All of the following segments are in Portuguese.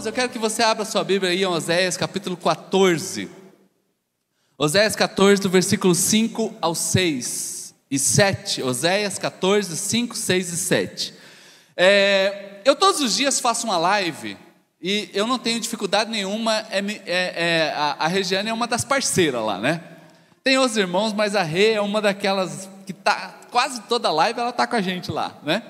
Irmãos, eu quero que você abra sua Bíblia aí em Oséias capítulo 14. Oséias 14, do versículo 5 ao 6 e 7. Oséias 14, 5, 6 e 7. É, eu todos os dias faço uma live e eu não tenho dificuldade nenhuma. É, é, é, a, a Regiane é uma das parceiras lá, né? Tem outros irmãos, mas a Rê é uma daquelas que tá quase toda live ela tá com a gente lá, né?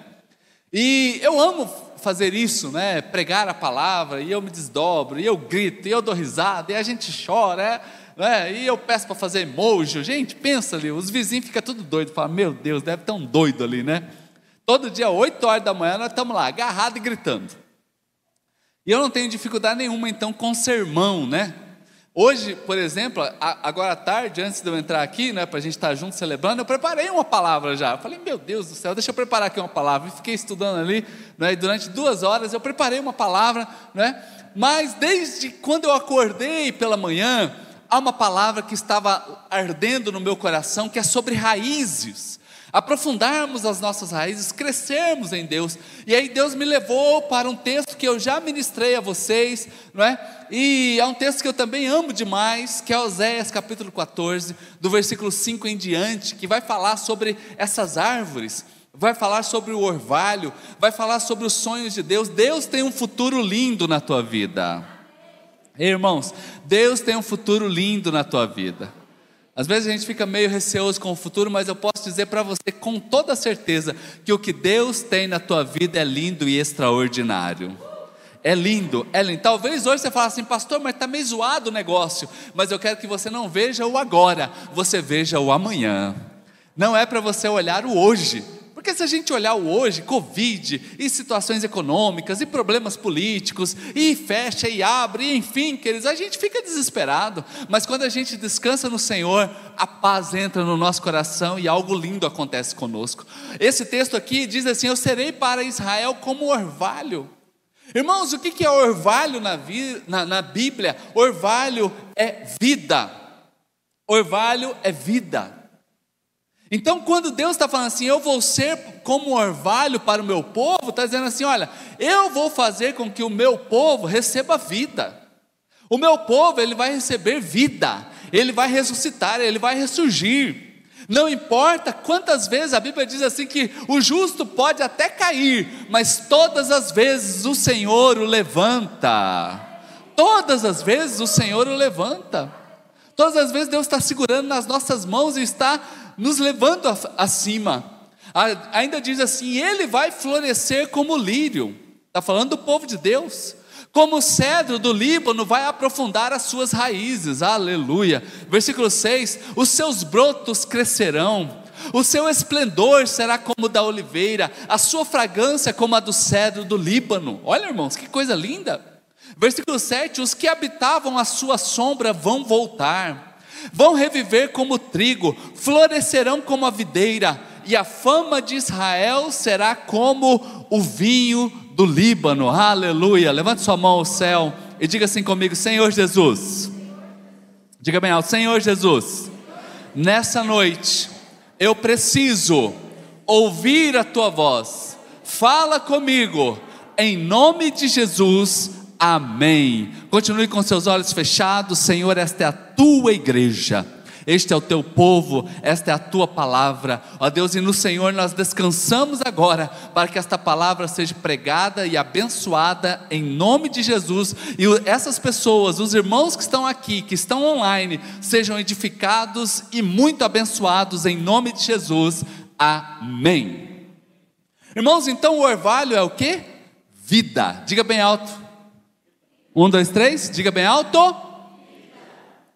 E eu amo fazer isso, né? Pregar a palavra, e eu me desdobro, e eu grito, e eu dou risada, e a gente chora, né? e eu peço para fazer emoji. Gente, pensa ali, os vizinhos ficam tudo doido, falam, meu Deus, deve estar um doido ali, né? Todo dia, 8 horas da manhã, nós estamos lá, agarrados e gritando. E eu não tenho dificuldade nenhuma, então, com sermão, né? Hoje, por exemplo, agora à tarde, antes de eu entrar aqui, né, para a gente estar junto celebrando, eu preparei uma palavra já. Eu falei, meu Deus do céu, deixa eu preparar aqui uma palavra. E fiquei estudando ali, né, e durante duas horas eu preparei uma palavra, né, mas desde quando eu acordei pela manhã, há uma palavra que estava ardendo no meu coração, que é sobre raízes aprofundarmos as nossas raízes, crescermos em Deus. E aí Deus me levou para um texto que eu já ministrei a vocês, não é? E é um texto que eu também amo demais, que é Oséias capítulo 14, do versículo 5 em diante, que vai falar sobre essas árvores, vai falar sobre o orvalho, vai falar sobre os sonhos de Deus. Deus tem um futuro lindo na tua vida. Irmãos, Deus tem um futuro lindo na tua vida. Às vezes a gente fica meio receoso com o futuro, mas eu posso dizer para você com toda certeza que o que Deus tem na tua vida é lindo e extraordinário. É lindo, é lindo. Talvez hoje você fale assim, pastor, mas está meio zoado o negócio. Mas eu quero que você não veja o agora, você veja o amanhã. Não é para você olhar o hoje, porque se a gente olhar o hoje, Covid, e situações econômicas, e problemas políticos, e fecha e abre, e enfim, queridos, a gente fica desesperado. Mas quando a gente descansa no Senhor, a paz entra no nosso coração e algo lindo acontece conosco. Esse texto aqui diz assim: Eu serei para Israel como orvalho. Irmãos, o que é orvalho na, na, na Bíblia? Orvalho é vida. Orvalho é vida. Então, quando Deus está falando assim, eu vou ser como um orvalho para o meu povo, está dizendo assim: olha, eu vou fazer com que o meu povo receba vida. O meu povo, ele vai receber vida, ele vai ressuscitar, ele vai ressurgir. Não importa quantas vezes a Bíblia diz assim que o justo pode até cair, mas todas as vezes o Senhor o levanta. Todas as vezes o Senhor o levanta. Todas as vezes Deus está segurando nas nossas mãos e está nos levando acima. Ainda diz assim: Ele vai florescer como lírio. Está falando do povo de Deus. Como o cedro do Líbano vai aprofundar as suas raízes. Aleluia. Versículo 6: Os seus brotos crescerão. O seu esplendor será como o da oliveira, a sua fragrância como a do cedro do Líbano. Olha, irmãos, que coisa linda. Versículo 7: Os que habitavam a sua sombra vão voltar vão reviver como trigo, florescerão como a videira, e a fama de Israel será como o vinho do Líbano. Aleluia! Levante sua mão ao céu e diga assim comigo: Senhor Jesus. Diga bem alto: Senhor Jesus, nessa noite eu preciso ouvir a tua voz. Fala comigo, em nome de Jesus. Amém. Continue com seus olhos fechados, Senhor, esta é a tua igreja. Este é o teu povo, esta é a tua palavra, ó Deus, e no Senhor nós descansamos agora, para que esta palavra seja pregada e abençoada em nome de Jesus, e essas pessoas, os irmãos que estão aqui, que estão online, sejam edificados e muito abençoados em nome de Jesus, amém. Irmãos, então o orvalho é o que? Vida, diga bem alto, um, dois, três, diga bem alto.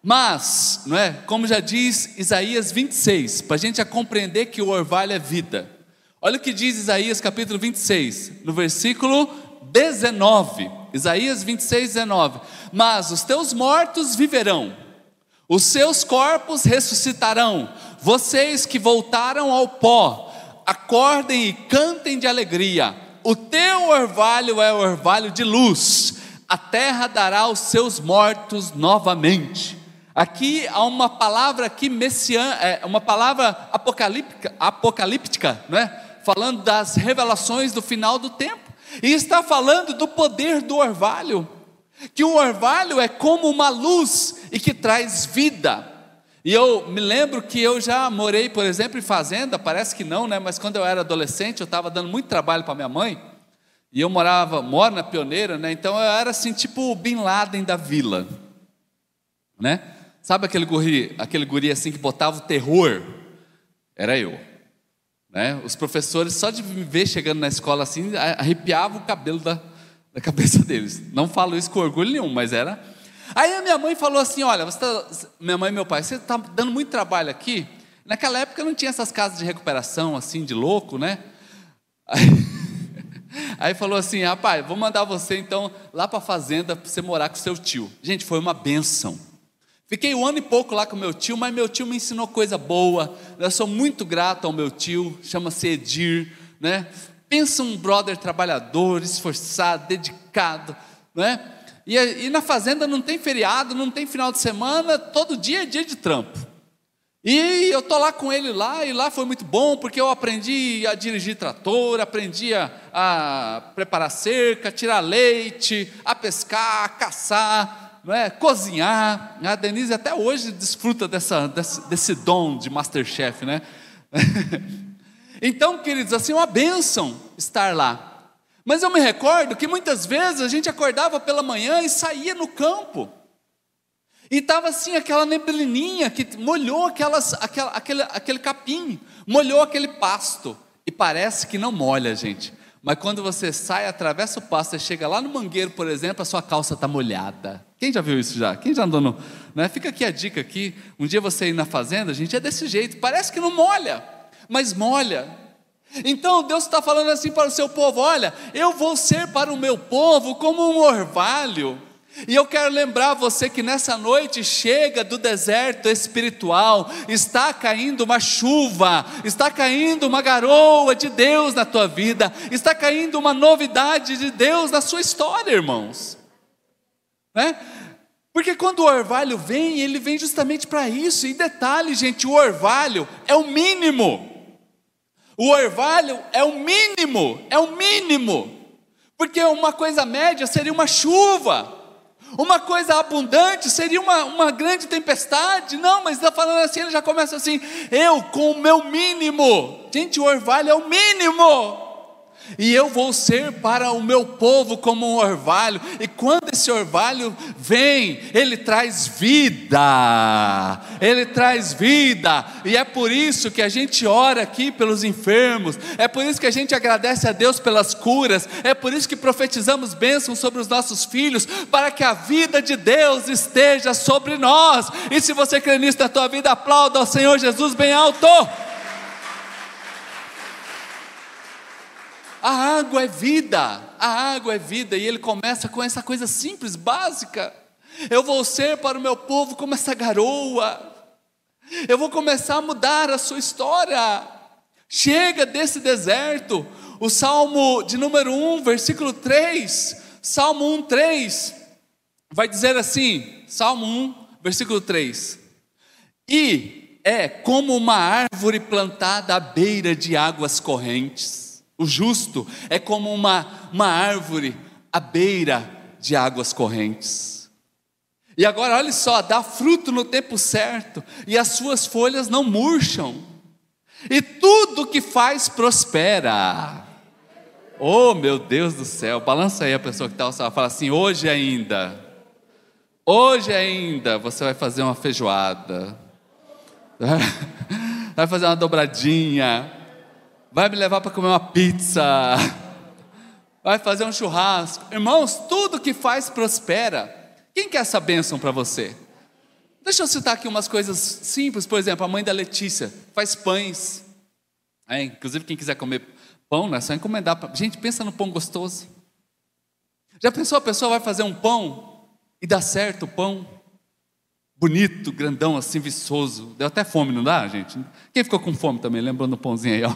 Mas, não é? Como já diz Isaías 26, para a gente compreender que o orvalho é vida. Olha o que diz Isaías capítulo 26, no versículo 19. Isaías 26, 19. Mas os teus mortos viverão, os seus corpos ressuscitarão. Vocês que voltaram ao pó, acordem e cantem de alegria. O teu orvalho é orvalho de luz a terra dará os seus mortos novamente. Aqui há uma palavra aqui messian, é uma palavra apocalíptica, apocalíptica, não é? Falando das revelações do final do tempo. E está falando do poder do orvalho. Que o orvalho é como uma luz e que traz vida. E eu me lembro que eu já morei, por exemplo, em fazenda, parece que não, né? Mas quando eu era adolescente, eu estava dando muito trabalho para minha mãe. E eu morava, moro na pioneira, né? Então eu era assim, tipo o Bin Laden da vila. Né? Sabe aquele guri, aquele guri assim que botava o terror? Era eu. Né? Os professores, só de me ver chegando na escola assim, arrepiavam o cabelo da, da cabeça deles. Não falo isso com orgulho nenhum, mas era. Aí a minha mãe falou assim: Olha, tá, minha mãe e meu pai, você está dando muito trabalho aqui. Naquela época não tinha essas casas de recuperação assim, de louco, né? Aí, aí falou assim: Rapaz, vou mandar você então lá para a fazenda para você morar com seu tio. Gente, foi uma benção. Fiquei um ano e pouco lá com meu tio, mas meu tio me ensinou coisa boa. Eu sou muito grato ao meu tio, chama-se Edir, né? Pensa um brother trabalhador, esforçado, dedicado, né? E, e na fazenda não tem feriado, não tem final de semana, todo dia é dia de trampo. E eu tô lá com ele lá, e lá foi muito bom, porque eu aprendi a dirigir trator, aprendi a, a preparar cerca, tirar leite, a pescar, a caçar, não é? cozinhar. A Denise até hoje desfruta dessa, desse, desse dom de Masterchef, né? então, queridos, assim, é uma bênção estar lá. Mas eu me recordo que muitas vezes a gente acordava pela manhã e saía no campo. E estava assim aquela neblininha que molhou aquelas, aquela, aquele, aquele capim, molhou aquele pasto. E parece que não molha, gente. Mas quando você sai, atravessa o pasto e chega lá no mangueiro, por exemplo, a sua calça está molhada. Quem já viu isso já? Quem já andou no. Né? Fica aqui a dica aqui. Um dia você ir na fazenda, gente, é desse jeito. Parece que não molha, mas molha. Então Deus está falando assim para o seu povo: olha, eu vou ser para o meu povo como um orvalho e eu quero lembrar você que nessa noite chega do deserto espiritual, está caindo uma chuva, está caindo uma garoa de Deus na tua vida, está caindo uma novidade de Deus na sua história, irmãos. Né? Porque quando o orvalho vem, ele vem justamente para isso. E detalhe, gente, o orvalho é o mínimo. O orvalho é o mínimo, é o mínimo. Porque uma coisa média seria uma chuva. Uma coisa abundante seria uma, uma grande tempestade. Não, mas está falando assim, ele já começa assim: eu com o meu mínimo. Gente, o orvalho é o mínimo e eu vou ser para o meu povo como um orvalho, e quando esse orvalho vem, ele traz vida, ele traz vida, e é por isso que a gente ora aqui pelos enfermos, é por isso que a gente agradece a Deus pelas curas, é por isso que profetizamos bênçãos sobre os nossos filhos, para que a vida de Deus esteja sobre nós, e se você crê nisso na tua vida, aplauda ao Senhor Jesus bem alto. A água é vida, a água é vida, e ele começa com essa coisa simples, básica. Eu vou ser para o meu povo como essa garoa, eu vou começar a mudar a sua história. Chega desse deserto, o Salmo de número 1, versículo 3, Salmo 1, 3, vai dizer assim: Salmo 1, versículo 3: E é como uma árvore plantada à beira de águas correntes o justo é como uma, uma árvore à beira de águas correntes. E agora, olha só, dá fruto no tempo certo, e as suas folhas não murcham, e tudo que faz prospera. Oh, meu Deus do céu, balança aí a pessoa que está ao fala assim: hoje ainda, hoje ainda você vai fazer uma feijoada, vai fazer uma dobradinha, vai me levar para comer uma pizza, vai fazer um churrasco. Irmãos, tudo que faz prospera. Quem quer essa bênção para você? Deixa eu citar aqui umas coisas simples, por exemplo, a mãe da Letícia faz pães. É, inclusive, quem quiser comer pão, né, é só encomendar. Pra... Gente, pensa no pão gostoso. Já pensou a pessoa vai fazer um pão e dá certo o pão? Bonito, grandão, assim, viçoso. Deu até fome, não dá, gente? Quem ficou com fome também? Lembrando do pãozinho aí, ó.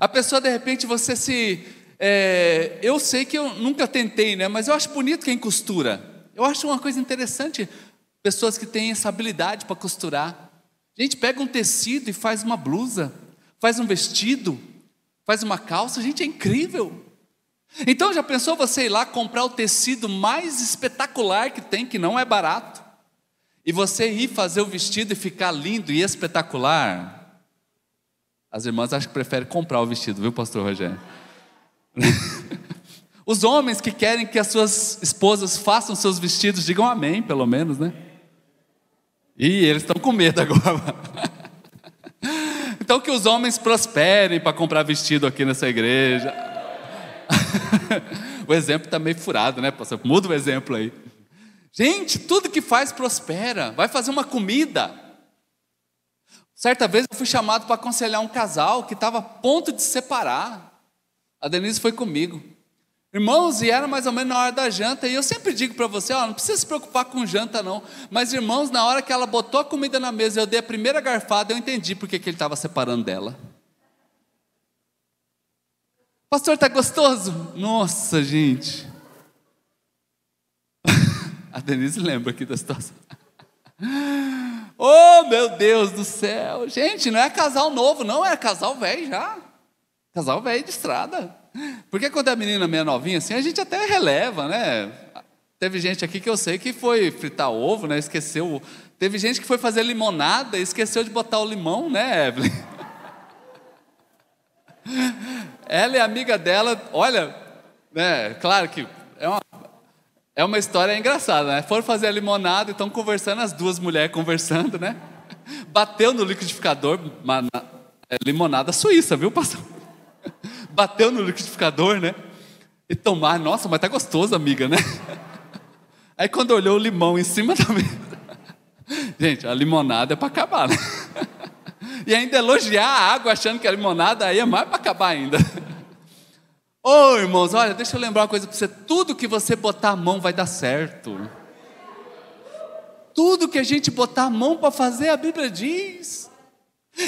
A pessoa, de repente, você se. É, eu sei que eu nunca tentei, né? Mas eu acho bonito quem costura. Eu acho uma coisa interessante pessoas que têm essa habilidade para costurar. A gente pega um tecido e faz uma blusa, faz um vestido, faz uma calça. Gente, é incrível. Então já pensou você ir lá comprar o tecido mais espetacular que tem, que não é barato, e você ir fazer o vestido e ficar lindo e espetacular? As irmãs acham que preferem comprar o vestido, viu, pastor Rogério? Os homens que querem que as suas esposas façam seus vestidos, digam amém, pelo menos, né? E eles estão com medo agora. Então que os homens prosperem para comprar vestido aqui nessa igreja. o exemplo está meio furado, né, pastor? Muda o exemplo aí. Gente, tudo que faz prospera. Vai fazer uma comida. Certa vez eu fui chamado para aconselhar um casal que estava a ponto de se separar. A Denise foi comigo. Irmãos, e era mais ou menos na hora da janta, e eu sempre digo para você: ó, não precisa se preocupar com janta, não. Mas, irmãos, na hora que ela botou a comida na mesa eu dei a primeira garfada, eu entendi porque que ele estava separando dela. Pastor, está gostoso? Nossa, gente. a Denise lembra aqui da situação. oh, meu Deus do céu. Gente, não é casal novo, não, é casal velho já. Casal velho de estrada. Porque quando a menina meio novinha assim, a gente até releva, né? Teve gente aqui que eu sei que foi fritar ovo, né? Esqueceu. Teve gente que foi fazer limonada e esqueceu de botar o limão, né, Evelyn? Ela a amiga dela, olha, né? Claro que é uma, é uma história engraçada, né? Foram fazer a limonada e estão conversando, as duas mulheres conversando, né? Bateu no liquidificador, é limonada suíça, viu, pastor? bateu no liquidificador, né? E tomar, nossa, mas tá gostoso, amiga, né? Aí quando olhou o limão em cima da mesa, gente, a limonada é para acabar, né? E ainda elogiar a água achando que é limonada, aí é mais para acabar ainda. Oh, irmãos, olha, deixa eu lembrar uma coisa para você: tudo que você botar a mão vai dar certo. Tudo que a gente botar a mão para fazer, a Bíblia diz.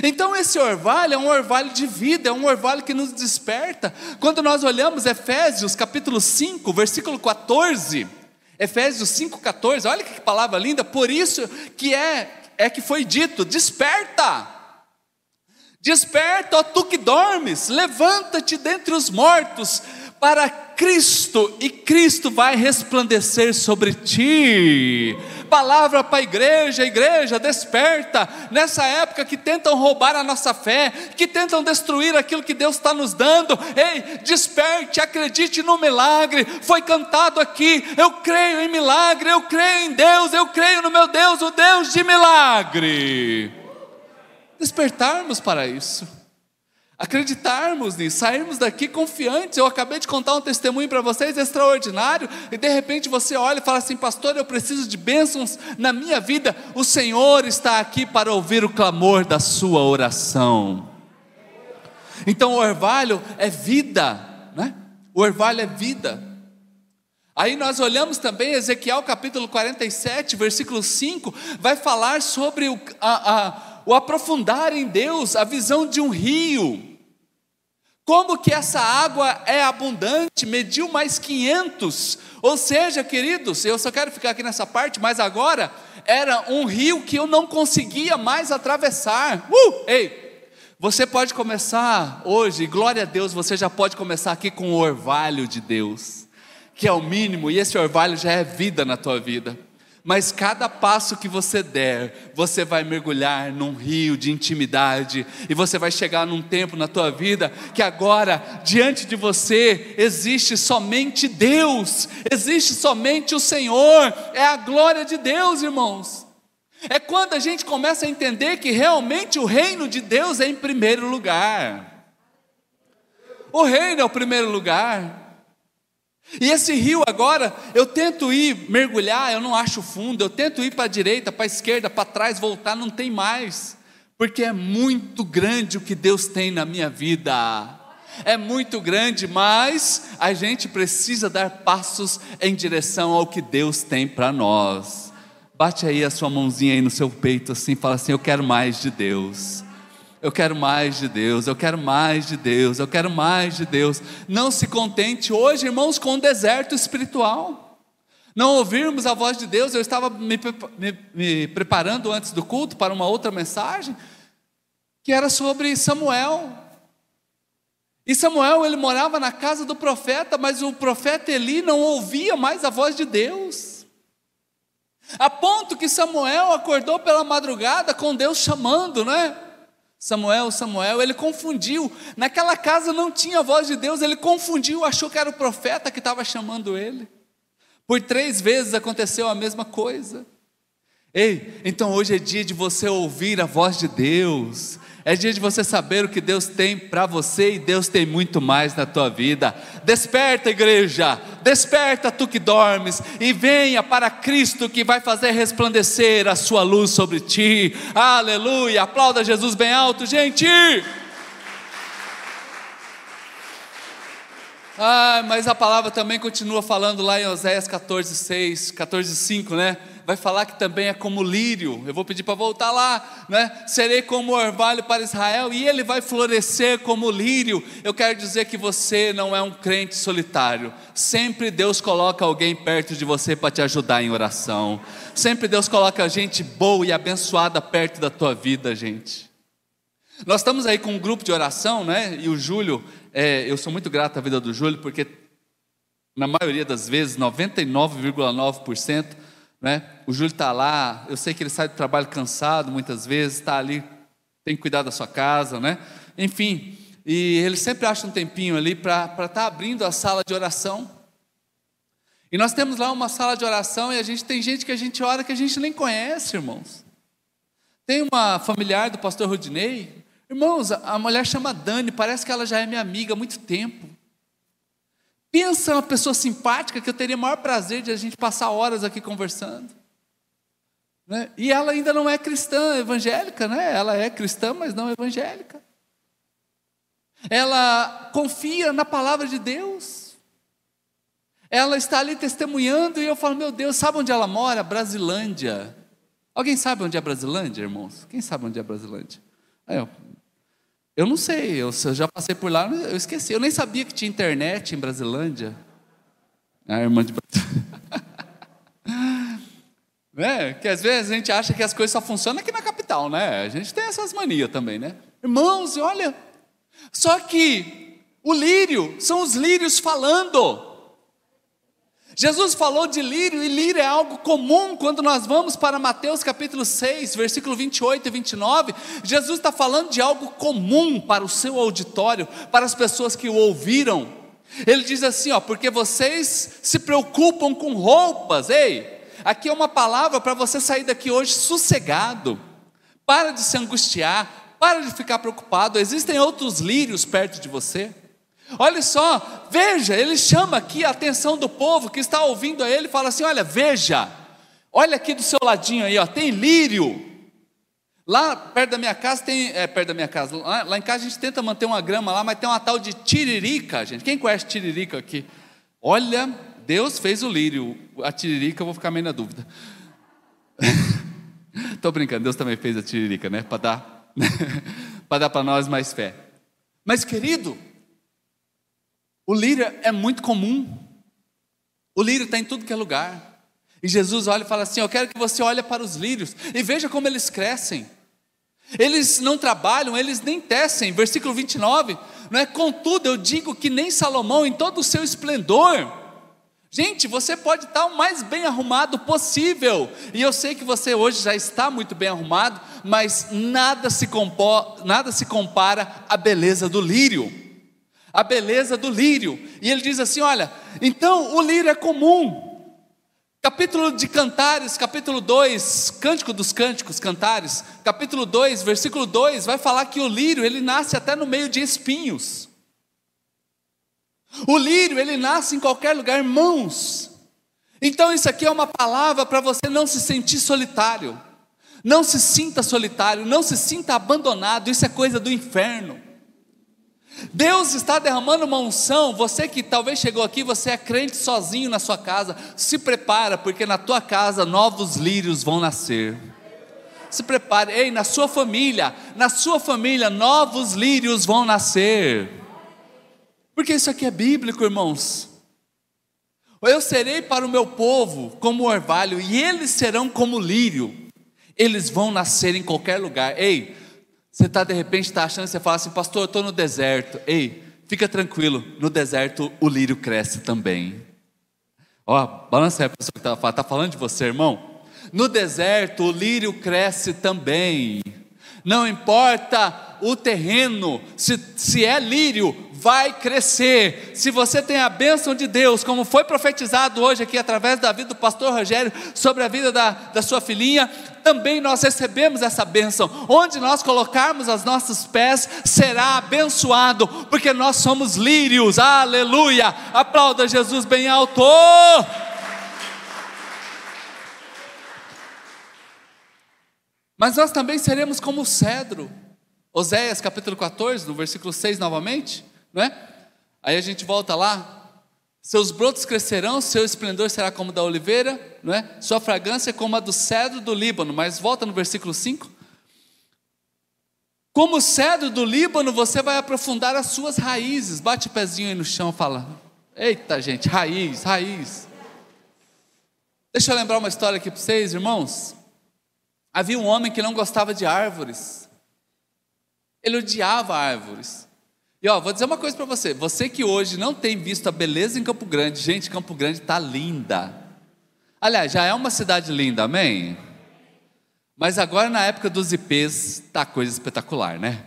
Então, esse orvalho é um orvalho de vida, é um orvalho que nos desperta. Quando nós olhamos Efésios capítulo 5, versículo 14, Efésios 5, 14, olha que palavra linda, por isso que é, é que foi dito: desperta, desperta, ó tu que dormes, levanta-te dentre os mortos, para Cristo, e Cristo vai resplandecer sobre ti. Palavra para a igreja, igreja, desperta, nessa época que tentam roubar a nossa fé, que tentam destruir aquilo que Deus está nos dando, ei, desperte, acredite no milagre, foi cantado aqui, eu creio em milagre, eu creio em Deus, eu creio no meu Deus, o Deus de milagre. Despertarmos para isso acreditarmos nisso, sairmos daqui confiantes. Eu acabei de contar um testemunho para vocês extraordinário, e de repente você olha e fala assim: Pastor, eu preciso de bênçãos na minha vida. O Senhor está aqui para ouvir o clamor da sua oração. Então o orvalho é vida, né? O orvalho é vida. Aí nós olhamos também Ezequiel capítulo 47, versículo 5, vai falar sobre o, a, a o aprofundar em Deus, a visão de um rio. Como que essa água é abundante, mediu mais 500. Ou seja, queridos, eu só quero ficar aqui nessa parte, mas agora era um rio que eu não conseguia mais atravessar. Uh, ei, você pode começar hoje, glória a Deus, você já pode começar aqui com o orvalho de Deus, que é o mínimo, e esse orvalho já é vida na tua vida mas cada passo que você der, você vai mergulhar num rio de intimidade, e você vai chegar num tempo na tua vida que agora, diante de você, existe somente Deus, existe somente o Senhor, é a glória de Deus, irmãos. É quando a gente começa a entender que realmente o reino de Deus é em primeiro lugar. O reino é o primeiro lugar. E esse rio agora, eu tento ir mergulhar, eu não acho fundo, eu tento ir para a direita, para a esquerda, para trás, voltar, não tem mais, porque é muito grande o que Deus tem na minha vida. É muito grande, mas a gente precisa dar passos em direção ao que Deus tem para nós. Bate aí a sua mãozinha aí no seu peito assim, fala assim: Eu quero mais de Deus. Eu quero mais de Deus, eu quero mais de Deus, eu quero mais de Deus. Não se contente hoje, irmãos, com o deserto espiritual. Não ouvirmos a voz de Deus. Eu estava me, me, me preparando antes do culto para uma outra mensagem, que era sobre Samuel. E Samuel, ele morava na casa do profeta, mas o profeta Eli não ouvia mais a voz de Deus. A ponto que Samuel acordou pela madrugada com Deus chamando, né? Samuel, Samuel, ele confundiu. Naquela casa não tinha voz de Deus, ele confundiu, achou que era o profeta que estava chamando ele. Por três vezes aconteceu a mesma coisa. Ei, então hoje é dia de você ouvir a voz de Deus, é dia de você saber o que Deus tem para você e Deus tem muito mais na tua vida. Desperta, igreja, desperta tu que dormes e venha para Cristo que vai fazer resplandecer a sua luz sobre ti. Aleluia! Aplauda Jesus bem alto, gente. Ah, mas a palavra também continua falando lá em Oséias 14, 6, 14, 5, né? Vai falar que também é como lírio. Eu vou pedir para voltar lá, né? Serei como orvalho para Israel e ele vai florescer como lírio. Eu quero dizer que você não é um crente solitário. Sempre Deus coloca alguém perto de você para te ajudar em oração. Sempre Deus coloca gente boa e abençoada perto da tua vida, gente. Nós estamos aí com um grupo de oração, né? E o Júlio, é, eu sou muito grato à vida do Júlio, porque na maioria das vezes, 99,9%, né? O Júlio está lá, eu sei que ele sai do trabalho cansado muitas vezes, está ali, tem que cuidar da sua casa, né? Enfim, e ele sempre acha um tempinho ali para estar tá abrindo a sala de oração. E nós temos lá uma sala de oração e a gente tem gente que a gente ora que a gente nem conhece, irmãos. Tem uma familiar do pastor Rudinei, irmãos, a mulher chama Dani, parece que ela já é minha amiga há muito tempo. Pensa uma pessoa simpática que eu teria o maior prazer de a gente passar horas aqui conversando. Né? E ela ainda não é cristã evangélica, né? Ela é cristã, mas não evangélica. Ela confia na palavra de Deus. Ela está ali testemunhando e eu falo, meu Deus, sabe onde ela mora? Brasilândia. Alguém sabe onde é Brasilândia, irmãos? Quem sabe onde é Brasilândia? Aí, eu, eu não sei, eu, eu já passei por lá, eu esqueci. Eu nem sabia que tinha internet em Brasilândia. A irmã de né? Que às vezes a gente acha que as coisas só funcionam aqui na capital, né? A gente tem essas manias também, né? Irmãos, olha, só que o lírio são os lírios falando. Jesus falou de lírio, e lírio é algo comum quando nós vamos para Mateus capítulo 6, versículo 28 e 29. Jesus está falando de algo comum para o seu auditório, para as pessoas que o ouviram. Ele diz assim: ó, porque vocês se preocupam com roupas, ei, aqui é uma palavra para você sair daqui hoje sossegado, para de se angustiar, para de ficar preocupado. Existem outros lírios perto de você. Olha só, veja, ele chama aqui a atenção do povo que está ouvindo a ele fala assim: olha, veja, olha aqui do seu ladinho aí, ó, tem lírio. Lá perto da minha casa tem, é, perto da minha casa, lá, lá, em casa a gente tenta manter uma grama lá, mas tem uma tal de tiririca, gente. Quem conhece tiririca aqui? Olha, Deus fez o lírio, a tiririca eu vou ficar meio na dúvida. Estou brincando, Deus também fez a tiririca, né? Para dar, para dar para nós mais fé. Mas querido, o lírio é muito comum. O lírio está em tudo que é lugar. E Jesus olha e fala assim: Eu quero que você olhe para os lírios e veja como eles crescem. Eles não trabalham, eles nem tecem. Versículo 29, não é? Contudo, eu digo que nem Salomão, em todo o seu esplendor, Gente, você pode estar o mais bem arrumado possível, e eu sei que você hoje já está muito bem arrumado, mas nada se, compor, nada se compara à beleza do lírio a beleza do lírio. E ele diz assim: olha, então o lírio é comum. Capítulo de Cantares, capítulo 2, Cântico dos Cânticos, Cantares, capítulo 2, versículo 2, vai falar que o lírio, ele nasce até no meio de espinhos. O lírio, ele nasce em qualquer lugar, irmãos. Então isso aqui é uma palavra para você não se sentir solitário. Não se sinta solitário, não se sinta abandonado, isso é coisa do inferno. Deus está derramando uma unção. Você que talvez chegou aqui, você é crente sozinho na sua casa, se prepara, porque na tua casa novos lírios vão nascer. Se prepare, ei, na sua família, na sua família novos lírios vão nascer. Porque isso aqui é bíblico, irmãos. Eu serei para o meu povo como orvalho, e eles serão como lírio. Eles vão nascer em qualquer lugar. Ei, você está de repente tá achando, você fala assim, pastor, eu estou no deserto. Ei, fica tranquilo, no deserto o lírio cresce também. Ó, balança aí a pessoa que está está falando de você, irmão? No deserto o lírio cresce também. Não importa o terreno, se, se é lírio, vai crescer. Se você tem a bênção de Deus, como foi profetizado hoje aqui através da vida do pastor Rogério, sobre a vida da, da sua filhinha, também nós recebemos essa bênção. Onde nós colocarmos os nossos pés, será abençoado, porque nós somos lírios, aleluia. Aplauda Jesus bem alto. Mas nós também seremos como o cedro. Oséias capítulo 14, no versículo 6 novamente, não é? Aí a gente volta lá. Seus brotos crescerão, seu esplendor será como da oliveira, não é? Sua fragrância é como a do cedro do Líbano. Mas volta no versículo 5. Como o cedro do Líbano, você vai aprofundar as suas raízes. Bate o pezinho aí no chão, fala: Eita, gente, raiz, raiz. Deixa eu lembrar uma história aqui para vocês, irmãos. Havia um homem que não gostava de árvores. Ele odiava árvores. E ó, vou dizer uma coisa para você: você que hoje não tem visto a beleza em Campo Grande, gente, Campo Grande está linda. Aliás, já é uma cidade linda, amém? Mas agora na época dos IPs, tá coisa espetacular, né?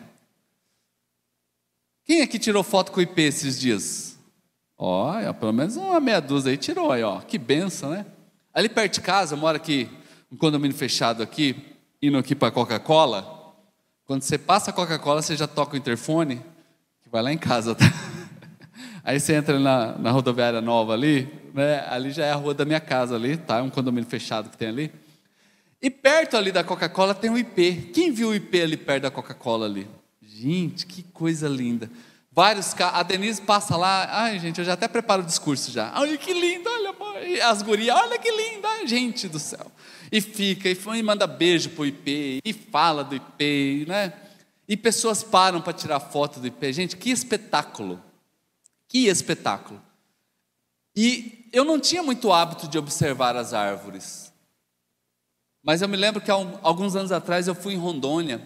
Quem é que tirou foto com o IP esses dias? Ó, pelo menos uma meia dúzia aí tirou aí, ó. Que benção, né? Ali perto de casa, eu moro aqui um condomínio fechado aqui, indo aqui para Coca-Cola, quando você passa a Coca-Cola, você já toca o interfone, que vai lá em casa, tá? Aí você entra na, na rodoviária nova ali, né? Ali já é a rua da minha casa ali, tá? É um condomínio fechado que tem ali. E perto ali da Coca-Cola tem um IP. Quem viu o IP ali perto da Coca-Cola ali? Gente, que coisa linda. Vários carros. A Denise passa lá. Ai, gente, eu já até preparo o discurso já. Olha que lindo, olha, as gurias, olha que linda, gente do céu. E fica, e manda beijo pro IP, e fala do IP, né? E pessoas param para tirar foto do IP. Gente, que espetáculo! Que espetáculo! E eu não tinha muito hábito de observar as árvores. Mas eu me lembro que há alguns anos atrás eu fui em Rondônia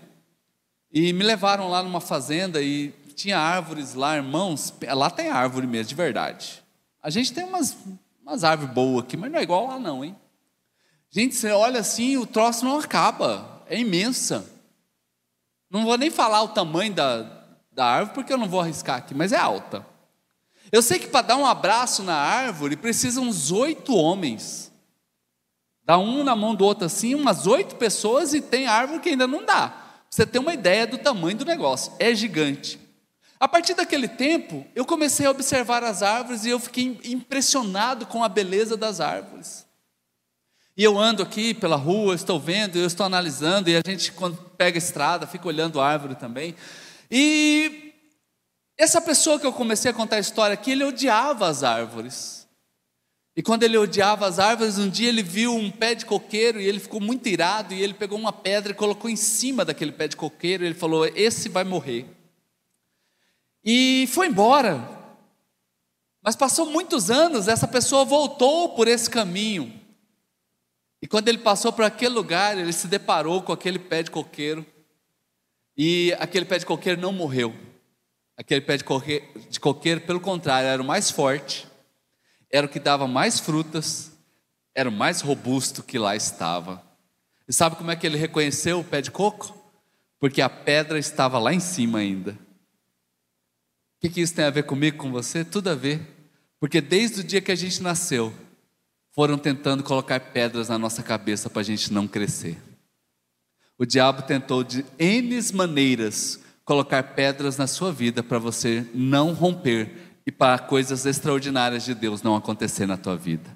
e me levaram lá numa fazenda e tinha árvores lá, irmãos. Lá tem árvore mesmo, de verdade. A gente tem umas, umas árvores boas aqui, mas não é igual lá, não, hein? Gente, você olha assim, o troço não acaba, é imensa. Não vou nem falar o tamanho da, da árvore, porque eu não vou arriscar aqui, mas é alta. Eu sei que para dar um abraço na árvore precisam uns oito homens. Dá um na mão do outro assim, umas oito pessoas, e tem árvore que ainda não dá. Você tem uma ideia do tamanho do negócio, é gigante. A partir daquele tempo, eu comecei a observar as árvores e eu fiquei impressionado com a beleza das árvores. E eu ando aqui pela rua, estou vendo, eu estou analisando, e a gente, quando pega a estrada, fica olhando a árvore também. E essa pessoa que eu comecei a contar a história aqui, ele odiava as árvores. E quando ele odiava as árvores, um dia ele viu um pé de coqueiro e ele ficou muito irado. E ele pegou uma pedra e colocou em cima daquele pé de coqueiro. E ele falou: Esse vai morrer. E foi embora. Mas passou muitos anos, essa pessoa voltou por esse caminho. E quando ele passou por aquele lugar, ele se deparou com aquele pé de coqueiro. E aquele pé de coqueiro não morreu. Aquele pé de coqueiro, de coqueiro, pelo contrário, era o mais forte, era o que dava mais frutas, era o mais robusto que lá estava. E sabe como é que ele reconheceu o pé de coco? Porque a pedra estava lá em cima ainda. O que, que isso tem a ver comigo, com você? Tudo a ver. Porque desde o dia que a gente nasceu, foram tentando colocar pedras na nossa cabeça para a gente não crescer. O diabo tentou de N maneiras colocar pedras na sua vida para você não romper e para coisas extraordinárias de Deus não acontecer na tua vida.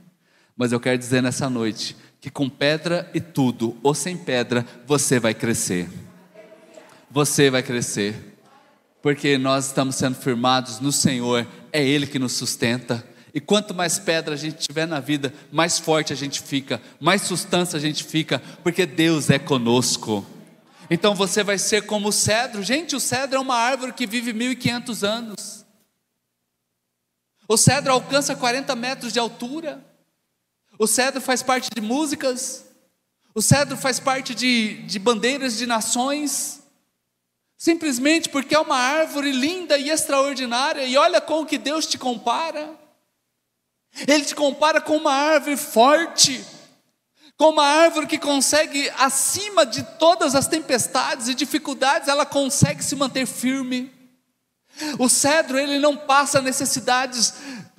Mas eu quero dizer nessa noite que com pedra e tudo, ou sem pedra, você vai crescer. Você vai crescer. Porque nós estamos sendo firmados no Senhor, é Ele que nos sustenta e quanto mais pedra a gente tiver na vida, mais forte a gente fica, mais sustância a gente fica, porque Deus é conosco. Então você vai ser como o cedro. Gente, o cedro é uma árvore que vive 1500 anos. O cedro alcança 40 metros de altura. O cedro faz parte de músicas. O cedro faz parte de, de bandeiras de nações. simplesmente porque é uma árvore linda e extraordinária, e olha com o que Deus te compara. Ele te compara com uma árvore forte, com uma árvore que consegue, acima de todas as tempestades e dificuldades, ela consegue se manter firme. O cedro, ele não passa necessidades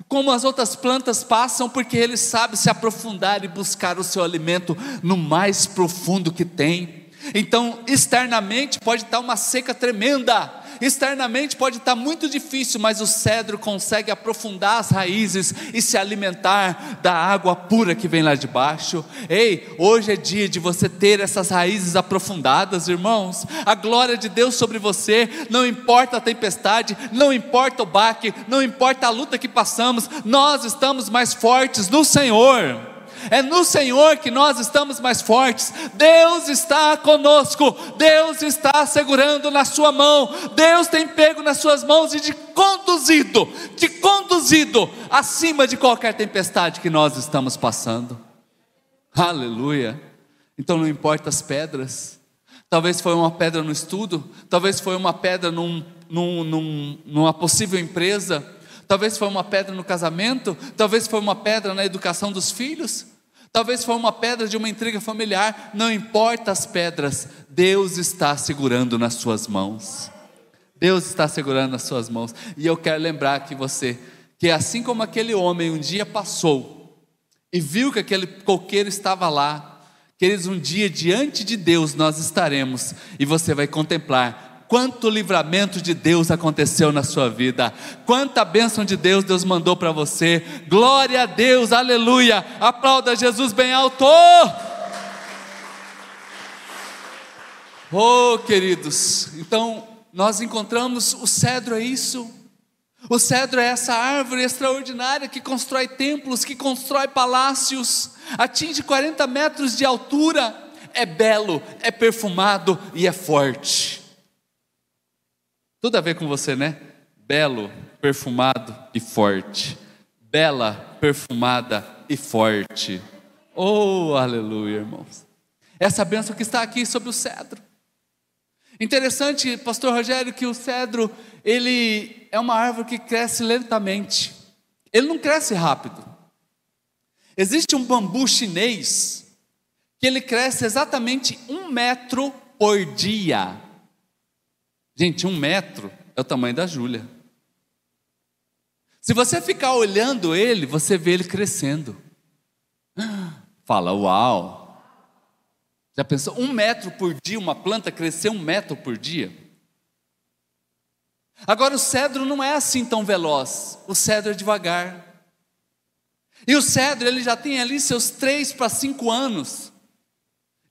como as outras plantas passam, porque ele sabe se aprofundar e buscar o seu alimento no mais profundo que tem. Então, externamente pode estar uma seca tremenda, externamente pode estar muito difícil, mas o cedro consegue aprofundar as raízes e se alimentar da água pura que vem lá de baixo. Ei, hoje é dia de você ter essas raízes aprofundadas, irmãos. A glória de Deus sobre você, não importa a tempestade, não importa o baque, não importa a luta que passamos, nós estamos mais fortes no Senhor. É no Senhor que nós estamos mais fortes. Deus está conosco. Deus está segurando na sua mão. Deus tem pego nas suas mãos e te conduzido, te conduzido acima de qualquer tempestade que nós estamos passando. Aleluia. Então não importa as pedras. Talvez foi uma pedra no estudo, talvez foi uma pedra num, num, num, numa possível empresa, talvez foi uma pedra no casamento, talvez foi uma pedra na educação dos filhos. Talvez foi uma pedra de uma intriga familiar, não importa as pedras, Deus está segurando nas suas mãos. Deus está segurando nas suas mãos. E eu quero lembrar que você, que assim como aquele homem um dia passou e viu que aquele coqueiro estava lá, queridos, um dia diante de Deus nós estaremos e você vai contemplar quanto livramento de Deus aconteceu na sua vida, quanta bênção de Deus Deus mandou para você. Glória a Deus, aleluia. Aplauda Jesus bem alto. Oh, queridos, então nós encontramos o cedro é isso. O cedro é essa árvore extraordinária que constrói templos, que constrói palácios, atinge 40 metros de altura, é belo, é perfumado e é forte. Tudo a ver com você, né? Belo, perfumado e forte. Bela, perfumada e forte. Oh, aleluia, irmãos. Essa bênção que está aqui sobre o cedro. Interessante, pastor Rogério, que o cedro, ele é uma árvore que cresce lentamente. Ele não cresce rápido. Existe um bambu chinês que ele cresce exatamente um metro por dia. Gente, um metro é o tamanho da Júlia. Se você ficar olhando ele, você vê ele crescendo. Fala, uau! Já pensou? Um metro por dia, uma planta crescer um metro por dia? Agora, o cedro não é assim tão veloz. O cedro é devagar. E o cedro, ele já tem ali seus três para cinco anos.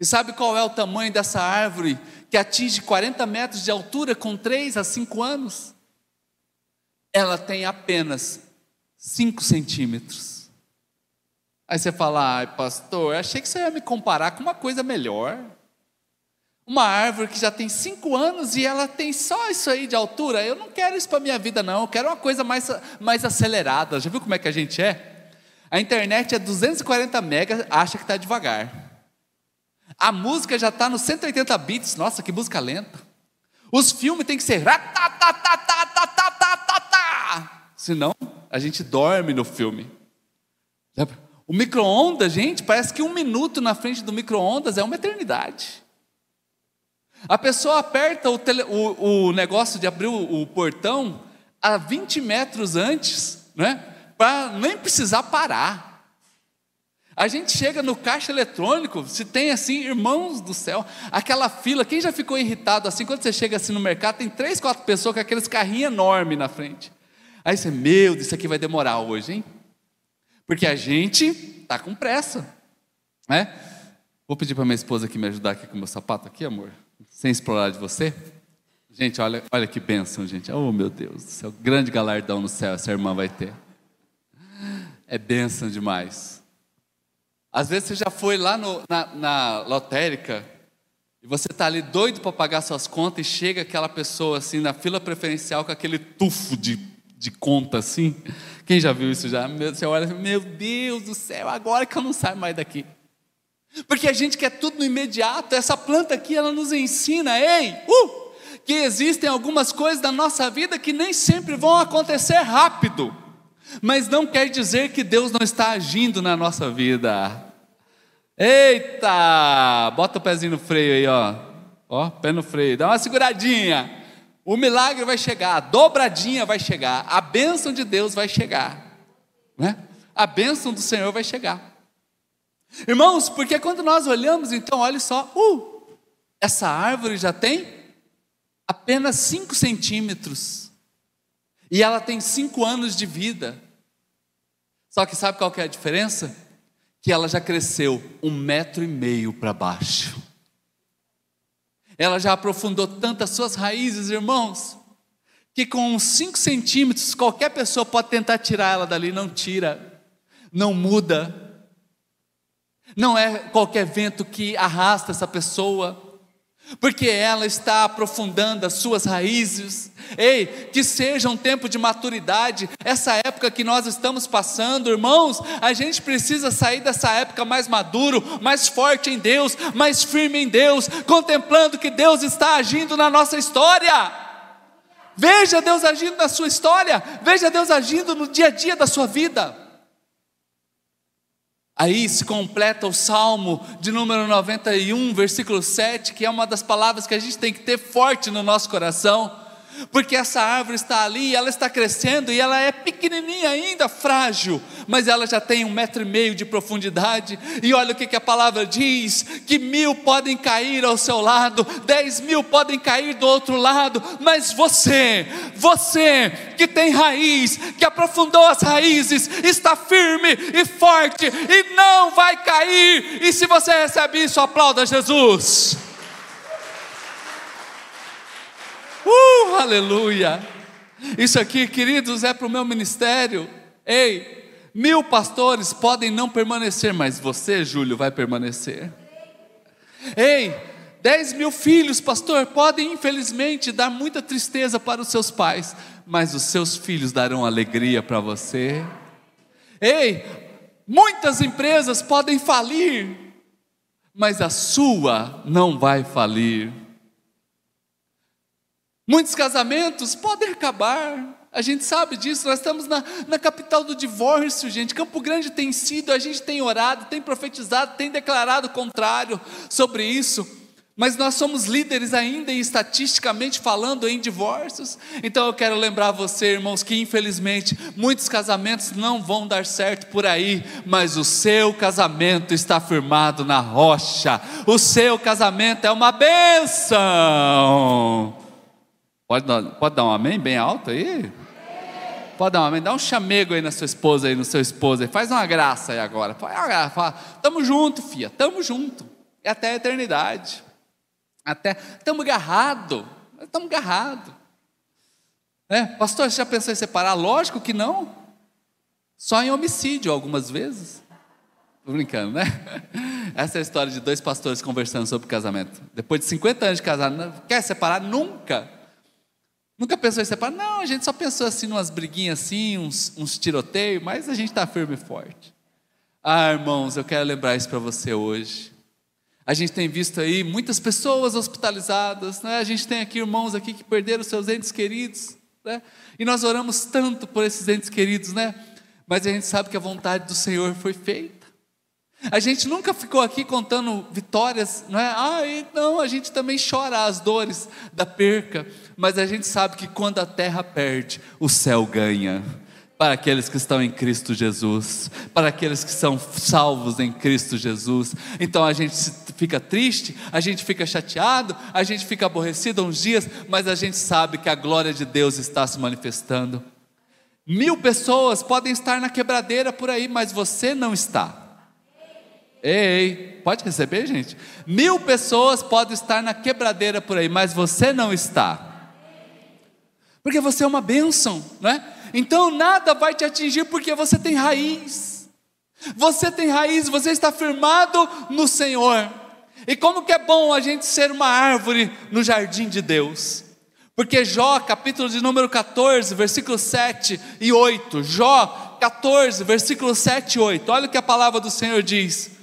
E sabe qual é o tamanho dessa árvore que atinge 40 metros de altura com 3 a 5 anos, ela tem apenas 5 centímetros. Aí você fala, ai pastor, achei que você ia me comparar com uma coisa melhor. Uma árvore que já tem 5 anos e ela tem só isso aí de altura. Eu não quero isso para minha vida, não. Eu quero uma coisa mais, mais acelerada. Já viu como é que a gente é? A internet é 240 megas, acha que está devagar. A música já está nos 180 bits. Nossa, que música lenta. Os filmes têm que ser. Senão, a gente dorme no filme. O micro-ondas, gente, parece que um minuto na frente do micro-ondas é uma eternidade. A pessoa aperta o, tele, o, o negócio de abrir o, o, portão a 20 metros antes, né? Para nem precisar parar. A gente chega no caixa eletrônico, se tem assim, irmãos do céu, aquela fila, quem já ficou irritado assim, quando você chega assim no mercado, tem três, quatro pessoas com aqueles carrinhos enormes na frente. Aí você, meu, isso aqui vai demorar hoje, hein? Porque a gente está com pressa, né? Vou pedir para minha esposa aqui me ajudar aqui com o meu sapato aqui, amor, sem explorar de você. Gente, olha, olha que bênção, gente. Oh, meu Deus do céu, grande galardão no céu essa irmã vai ter. É bênção demais. Às vezes você já foi lá no, na, na lotérica e você está ali doido para pagar suas contas e chega aquela pessoa assim na fila preferencial com aquele tufo de, de conta assim. Quem já viu isso já? Você olha, meu Deus do céu, agora que eu não saio mais daqui. Porque a gente quer tudo no imediato. Essa planta aqui, ela nos ensina, ei, uh, que existem algumas coisas da nossa vida que nem sempre vão acontecer rápido, mas não quer dizer que Deus não está agindo na nossa vida. Eita! Bota o pezinho no freio aí, ó. Ó, pé no freio, dá uma seguradinha. O milagre vai chegar, a dobradinha vai chegar, a bênção de Deus vai chegar, né? A bênção do Senhor vai chegar. Irmãos, porque quando nós olhamos, então, olha só, uh, essa árvore já tem apenas 5 centímetros, e ela tem 5 anos de vida. Só que sabe qual que é a diferença? Que ela já cresceu um metro e meio para baixo. Ela já aprofundou tantas suas raízes, irmãos, que com uns 5 centímetros qualquer pessoa pode tentar tirar ela dali, não tira, não muda. Não é qualquer vento que arrasta essa pessoa, porque ela está aprofundando as suas raízes. Ei, que seja um tempo de maturidade, essa época que nós estamos passando, irmãos, a gente precisa sair dessa época mais maduro, mais forte em Deus, mais firme em Deus, contemplando que Deus está agindo na nossa história. Veja Deus agindo na sua história, veja Deus agindo no dia a dia da sua vida. Aí se completa o Salmo de número 91, versículo 7, que é uma das palavras que a gente tem que ter forte no nosso coração porque essa árvore está ali, ela está crescendo e ela é pequenininha ainda, frágil, mas ela já tem um metro e meio de profundidade. E olha o que, que a palavra diz: que mil podem cair ao seu lado, dez mil podem cair do outro lado, mas você, você que tem raiz, que aprofundou as raízes, está firme e forte e não vai cair. E se você recebe isso, aplauda Jesus. Uh, aleluia! Isso aqui, queridos, é para o meu ministério. Ei, mil pastores podem não permanecer, mas você, Júlio, vai permanecer. Ei, dez mil filhos, pastor, podem infelizmente dar muita tristeza para os seus pais, mas os seus filhos darão alegria para você. Ei, muitas empresas podem falir, mas a sua não vai falir. Muitos casamentos podem acabar, a gente sabe disso, nós estamos na, na capital do divórcio, gente. Campo Grande tem sido, a gente tem orado, tem profetizado, tem declarado o contrário sobre isso. Mas nós somos líderes ainda e estatisticamente falando em divórcios. Então eu quero lembrar você, irmãos, que infelizmente muitos casamentos não vão dar certo por aí, mas o seu casamento está firmado na rocha. O seu casamento é uma bênção. Pode dar, pode dar um amém bem alto aí? Pode dar um amém, dá um chamego aí na sua esposa aí, no seu esposo aí, faz uma graça aí agora. Fala, fala, tamo junto, filha, tamo junto. E até a eternidade. Até, tamo agarrado, estamos agarrado. É, pastor, você já pensou em separar? Lógico que não. Só em homicídio algumas vezes. Tô brincando, né? Essa é a história de dois pastores conversando sobre casamento. Depois de 50 anos de casado, quer separar? Nunca. Nunca pensou em separar? Não, a gente só pensou assim, umas briguinhas assim, uns, uns tiroteios, mas a gente está firme e forte. Ah, irmãos, eu quero lembrar isso para você hoje. A gente tem visto aí muitas pessoas hospitalizadas, né? a gente tem aqui irmãos aqui que perderam seus entes queridos, né? e nós oramos tanto por esses entes queridos, né? mas a gente sabe que a vontade do Senhor foi feita. A gente nunca ficou aqui contando vitórias, não é? Ah, não, a gente também chora as dores da perca, mas a gente sabe que quando a terra perde, o céu ganha. Para aqueles que estão em Cristo Jesus, para aqueles que são salvos em Cristo Jesus. Então a gente fica triste, a gente fica chateado, a gente fica aborrecido uns dias, mas a gente sabe que a glória de Deus está se manifestando. Mil pessoas podem estar na quebradeira por aí, mas você não está. Ei, pode receber, gente? Mil pessoas podem estar na quebradeira por aí, mas você não está. Porque você é uma bênção, não é? Então nada vai te atingir porque você tem raiz. Você tem raiz, você está firmado no Senhor. E como que é bom a gente ser uma árvore no jardim de Deus. Porque Jó, capítulo de número 14, versículos 7 e 8. Jó 14, versículos 7 e 8. Olha o que a palavra do Senhor diz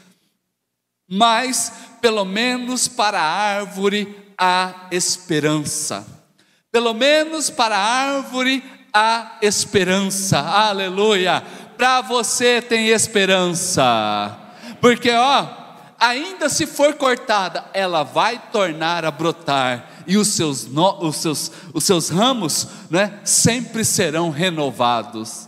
mas pelo menos para a árvore há esperança. Pelo menos para a árvore há esperança. Aleluia! Para você tem esperança. Porque ó, ainda se for cortada, ela vai tornar a brotar e os seus, os seus, os seus ramos né, sempre serão renovados.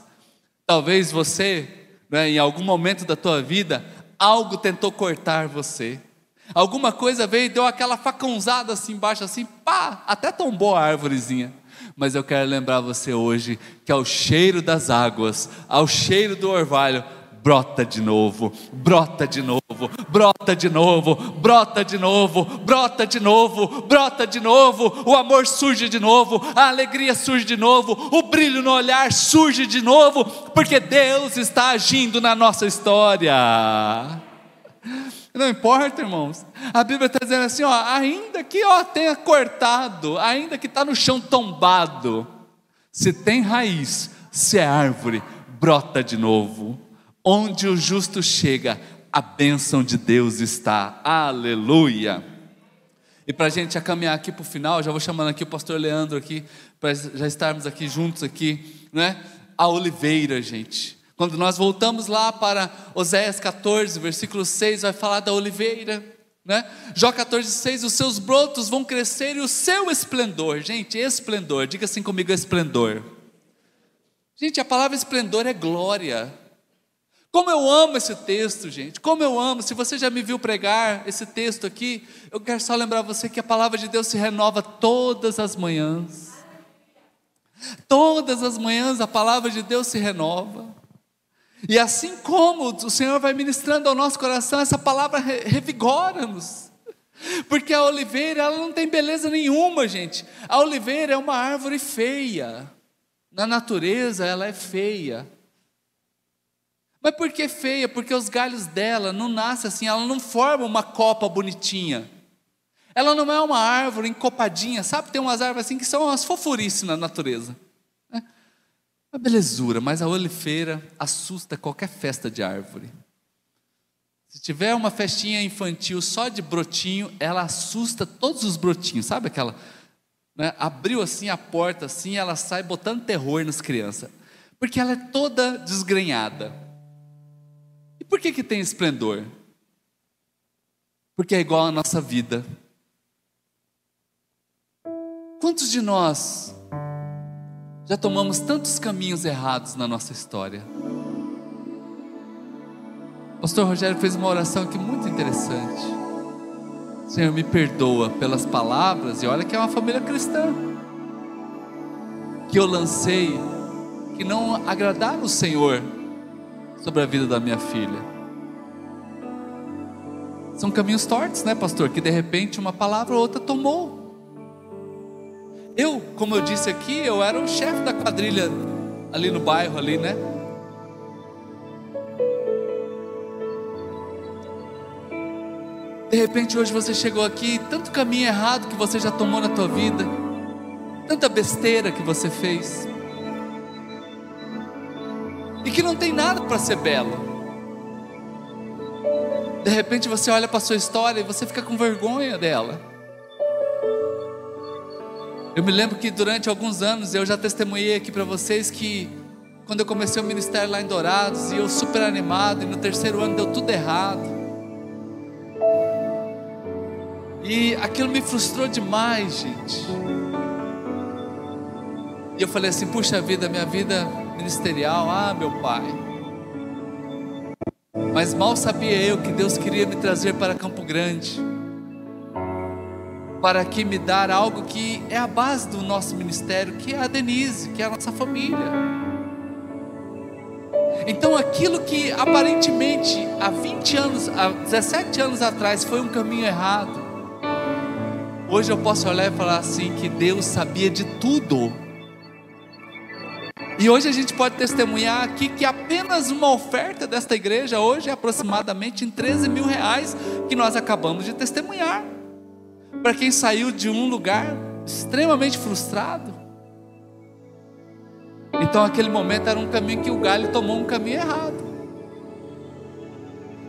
Talvez você, né, em algum momento da tua vida, algo tentou cortar você. Alguma coisa veio e deu aquela facãozada assim embaixo, assim, pá, até tombou a árvorezinha. Mas eu quero lembrar você hoje que ao cheiro das águas, ao cheiro do orvalho, brota de novo, brota de novo, brota de novo, brota de novo, brota de novo, brota de novo, o amor surge de novo, a alegria surge de novo, o brilho no olhar surge de novo, porque Deus está agindo na nossa história. Não importa, irmãos. A Bíblia está dizendo assim, ó, ainda que ó, tenha cortado, ainda que está no chão tombado, se tem raiz, se é árvore, brota de novo. Onde o justo chega, a bênção de Deus está. Aleluia. E para a gente caminhar aqui para o final, já vou chamando aqui o pastor Leandro aqui, para já estarmos aqui juntos aqui, né? A oliveira, gente. Quando nós voltamos lá para Oséias 14, versículo 6, vai falar da oliveira. Né? Jó 14, 6, os seus brotos vão crescer e o seu esplendor, gente, esplendor, diga assim comigo, esplendor. Gente, a palavra esplendor é glória, como eu amo esse texto, gente. Como eu amo. Se você já me viu pregar esse texto aqui, eu quero só lembrar você que a palavra de Deus se renova todas as manhãs. Todas as manhãs a palavra de Deus se renova. E assim como o Senhor vai ministrando ao nosso coração, essa palavra revigora-nos. Porque a oliveira, ela não tem beleza nenhuma, gente. A oliveira é uma árvore feia. Na natureza, ela é feia. Mas por que feia? Porque os galhos dela não nascem assim, ela não forma uma copa bonitinha. Ela não é uma árvore encopadinha, sabe? Tem umas árvores assim que são umas fofurices na natureza. É uma belezura, mas a oliveira assusta qualquer festa de árvore. Se tiver uma festinha infantil só de brotinho, ela assusta todos os brotinhos, sabe aquela? Né? Abriu assim a porta, assim, ela sai botando terror nas crianças, porque ela é toda desgrenhada. E por que, que tem esplendor? Porque é igual à nossa vida. Quantos de nós já tomamos tantos caminhos errados na nossa história? O pastor Rogério fez uma oração aqui muito interessante. Senhor, me perdoa pelas palavras, e olha que é uma família cristã, que eu lancei, que não agradaram o Senhor sobre a vida da minha filha. São caminhos tortos, né, pastor? Que de repente uma palavra ou outra tomou. Eu, como eu disse aqui, eu era o chefe da quadrilha ali no bairro ali, né? De repente hoje você chegou aqui, tanto caminho errado que você já tomou na tua vida, tanta besteira que você fez que não tem nada para ser belo. De repente você olha para sua história e você fica com vergonha dela. Eu me lembro que durante alguns anos eu já testemunhei aqui para vocês que quando eu comecei o ministério lá em Dourados e eu super animado e no terceiro ano deu tudo errado. E aquilo me frustrou demais, gente. E eu falei assim: puxa vida, minha vida ministerial, ah, meu pai. Mas mal sabia eu que Deus queria me trazer para Campo Grande, para aqui me dar algo que é a base do nosso ministério, que é a Denise, que é a nossa família. Então aquilo que aparentemente há 20 anos, há 17 anos atrás foi um caminho errado, hoje eu posso olhar e falar assim que Deus sabia de tudo e hoje a gente pode testemunhar aqui que apenas uma oferta desta igreja hoje é aproximadamente em 13 mil reais que nós acabamos de testemunhar. Para quem saiu de um lugar extremamente frustrado. Então aquele momento era um caminho que o galho tomou um caminho errado.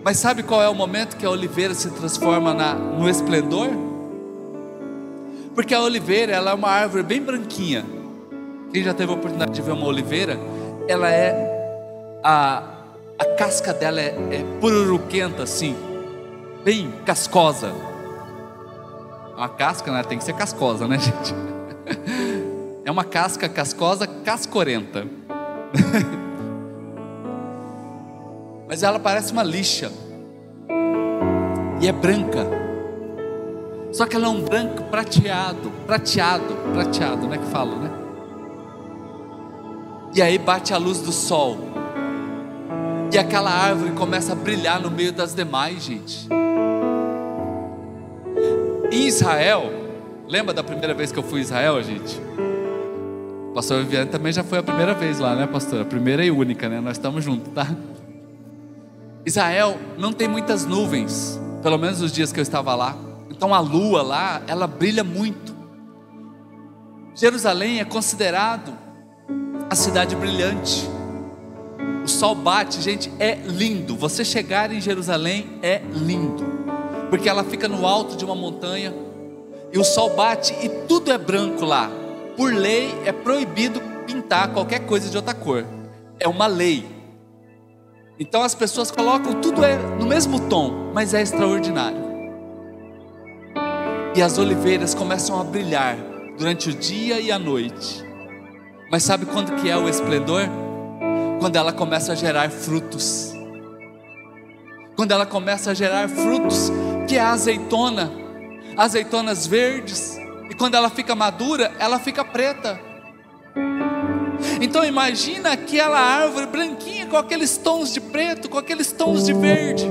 Mas sabe qual é o momento que a oliveira se transforma na, no esplendor? Porque a oliveira ela é uma árvore bem branquinha. Quem já teve a oportunidade de ver uma oliveira, ela é a, a casca dela é, é pururuquenta assim, bem cascosa. Uma casca, né? Tem que ser cascosa, né, gente? É uma casca cascosa, cascorenta. Mas ela parece uma lixa. E é branca. Só que ela é um branco prateado, prateado, prateado, né que fala, né? E aí bate a luz do sol. E aquela árvore começa a brilhar no meio das demais, gente. Em Israel, lembra da primeira vez que eu fui a Israel, gente? Pastor Viviane também já foi a primeira vez lá, né, pastor? A primeira e única, né? Nós estamos juntos, tá? Israel não tem muitas nuvens, pelo menos os dias que eu estava lá. Então a lua lá, ela brilha muito. Jerusalém é considerado a cidade brilhante. O sol bate, gente, é lindo. Você chegar em Jerusalém é lindo, porque ela fica no alto de uma montanha e o sol bate e tudo é branco lá. Por lei é proibido pintar qualquer coisa de outra cor. É uma lei. Então as pessoas colocam tudo é no mesmo tom, mas é extraordinário. E as oliveiras começam a brilhar durante o dia e a noite. Mas sabe quando que é o esplendor? Quando ela começa a gerar frutos. Quando ela começa a gerar frutos, que é a azeitona, azeitonas verdes, e quando ela fica madura, ela fica preta. Então imagina aquela árvore branquinha com aqueles tons de preto, com aqueles tons de verde.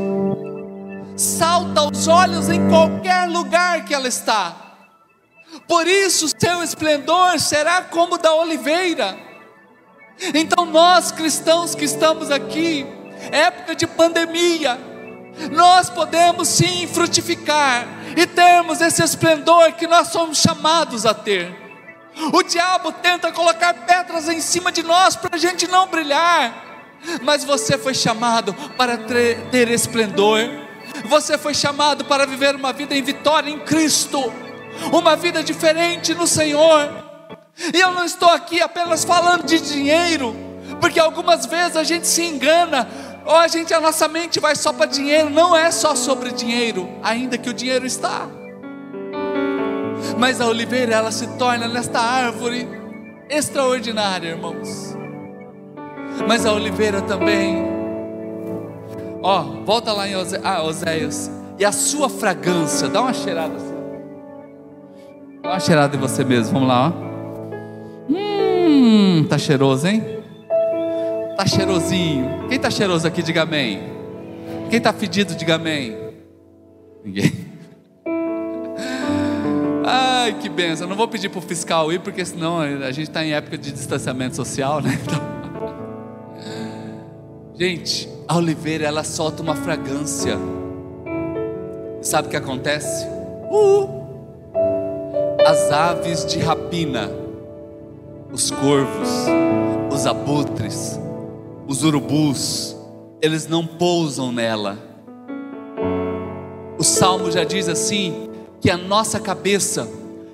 Salta aos olhos em qualquer lugar que ela está. Por isso seu esplendor será como da oliveira. Então nós cristãos que estamos aqui, época de pandemia, nós podemos sim frutificar e termos esse esplendor que nós somos chamados a ter. O diabo tenta colocar pedras em cima de nós para a gente não brilhar, mas você foi chamado para ter esplendor, você foi chamado para viver uma vida em vitória em Cristo, uma vida diferente no Senhor. E eu não estou aqui apenas falando de dinheiro, porque algumas vezes a gente se engana, ou a gente a nossa mente vai só para dinheiro, não é só sobre dinheiro, ainda que o dinheiro está mas a oliveira ela se torna nesta árvore extraordinária, irmãos. Mas a oliveira também, ó, volta lá em ah, Oséias, e a sua fragrância, dá uma cheirada assim, dá uma cheirada em você mesmo, vamos lá, ó. Hum, tá cheiroso, hein? Tá cheirosinho. Quem tá cheiroso aqui, diga amém. Quem tá fedido, diga amém. Ninguém. Ai, que benção. Não vou pedir para o fiscal ir, porque senão a gente está em época de distanciamento social, né? Então... Gente, a oliveira ela solta uma fragrância. Sabe o que acontece? Uh! As aves de rapina, os corvos, os abutres, os urubus, eles não pousam nela. O salmo já diz assim: que a nossa cabeça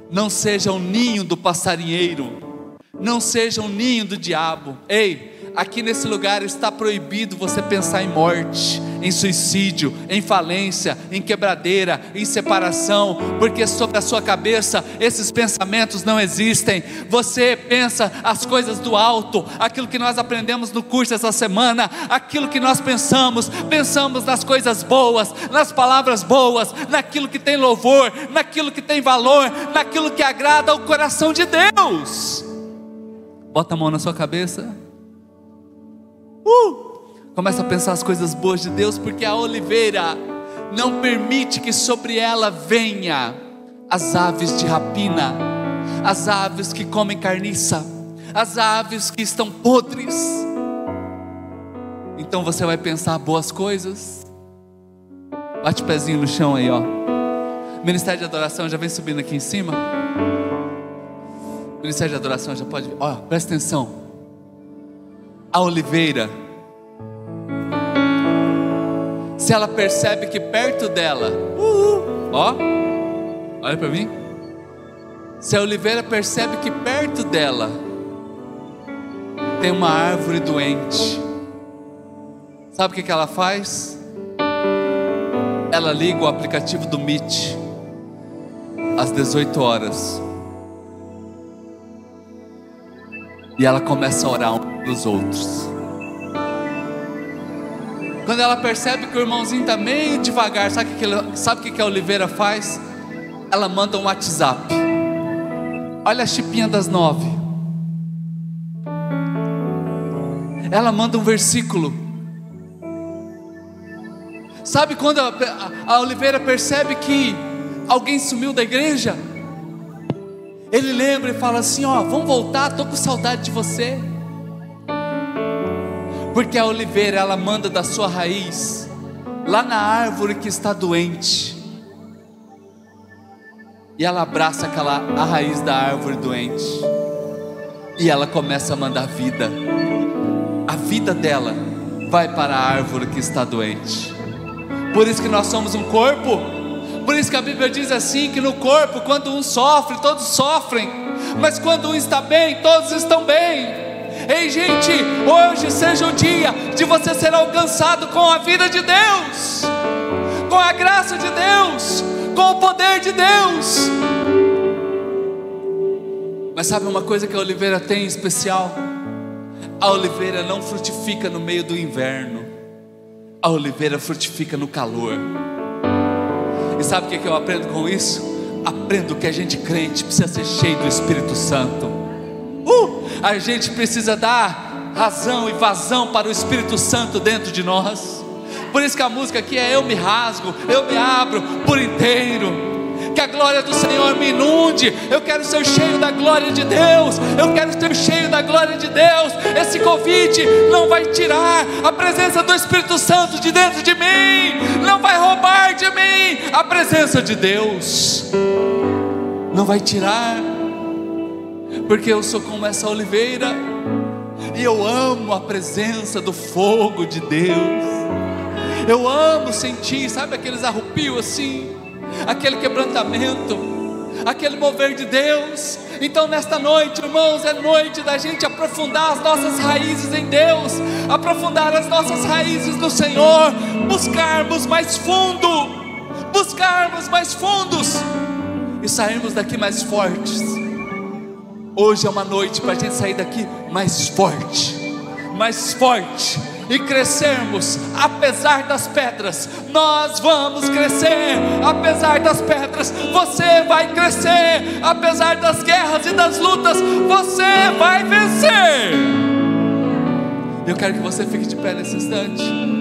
não seja o um ninho do passarinheiro, não seja o um ninho do diabo. Ei, aqui nesse lugar está proibido você pensar em morte, em suicídio, em falência, em quebradeira, em separação, porque sobre a sua cabeça esses pensamentos não existem. Você pensa as coisas do alto, aquilo que nós aprendemos no curso essa semana, aquilo que nós pensamos, pensamos nas coisas boas, nas palavras boas, naquilo que tem louvor, naquilo que tem valor, naquilo que agrada ao coração de Deus. Bota a mão na sua cabeça. Uh! Começa a pensar as coisas boas de Deus, porque a oliveira não permite que sobre ela venha as aves de rapina, as aves que comem carniça, as aves que estão podres. Então você vai pensar boas coisas. Bate o pezinho no chão aí, ó. Ministério de adoração já vem subindo aqui em cima. Ministério de adoração já pode. Ó, presta atenção. A oliveira. Se ela percebe que perto dela, uhul, ó, olha para mim, Se a oliveira percebe que perto dela tem uma árvore doente, sabe o que, que ela faz? Ela liga o aplicativo do Meet às 18 horas. E ela começa a orar pelos outros. Quando ela percebe que o irmãozinho está meio devagar, sabe o que, sabe que, que a Oliveira faz? Ela manda um WhatsApp. Olha a chipinha das nove. Ela manda um versículo. Sabe quando a, a, a Oliveira percebe que alguém sumiu da igreja? Ele lembra e fala assim: Ó, vamos voltar, estou com saudade de você. Porque a oliveira ela manda da sua raiz lá na árvore que está doente. E ela abraça aquela a raiz da árvore doente. E ela começa a mandar vida. A vida dela vai para a árvore que está doente. Por isso que nós somos um corpo. Por isso que a Bíblia diz assim que no corpo, quando um sofre, todos sofrem. Mas quando um está bem, todos estão bem. Ei, gente, hoje seja o dia de você ser alcançado com a vida de Deus, com a graça de Deus, com o poder de Deus. Mas sabe uma coisa que a oliveira tem em especial? A oliveira não frutifica no meio do inverno, a oliveira frutifica no calor. E sabe o que eu aprendo com isso? Aprendo que a gente crente precisa ser cheio do Espírito Santo. A gente precisa dar razão e vazão para o Espírito Santo dentro de nós. Por isso que a música aqui é Eu me rasgo, eu me abro por inteiro. Que a glória do Senhor me inunde. Eu quero ser cheio da glória de Deus. Eu quero ser cheio da glória de Deus. Esse Covid não vai tirar a presença do Espírito Santo de dentro de mim. Não vai roubar de mim a presença de Deus. Não vai tirar porque eu sou como essa oliveira, e eu amo a presença do fogo de Deus, eu amo sentir, sabe aqueles arrupios assim, aquele quebrantamento, aquele mover de Deus. Então, nesta noite, irmãos, é noite da gente aprofundar as nossas raízes em Deus, aprofundar as nossas raízes no Senhor, buscarmos mais fundo, buscarmos mais fundos e sairmos daqui mais fortes Hoje é uma noite para a gente sair daqui mais forte, mais forte e crescermos, apesar das pedras. Nós vamos crescer, apesar das pedras. Você vai crescer, apesar das guerras e das lutas. Você vai vencer. Eu quero que você fique de pé nesse instante.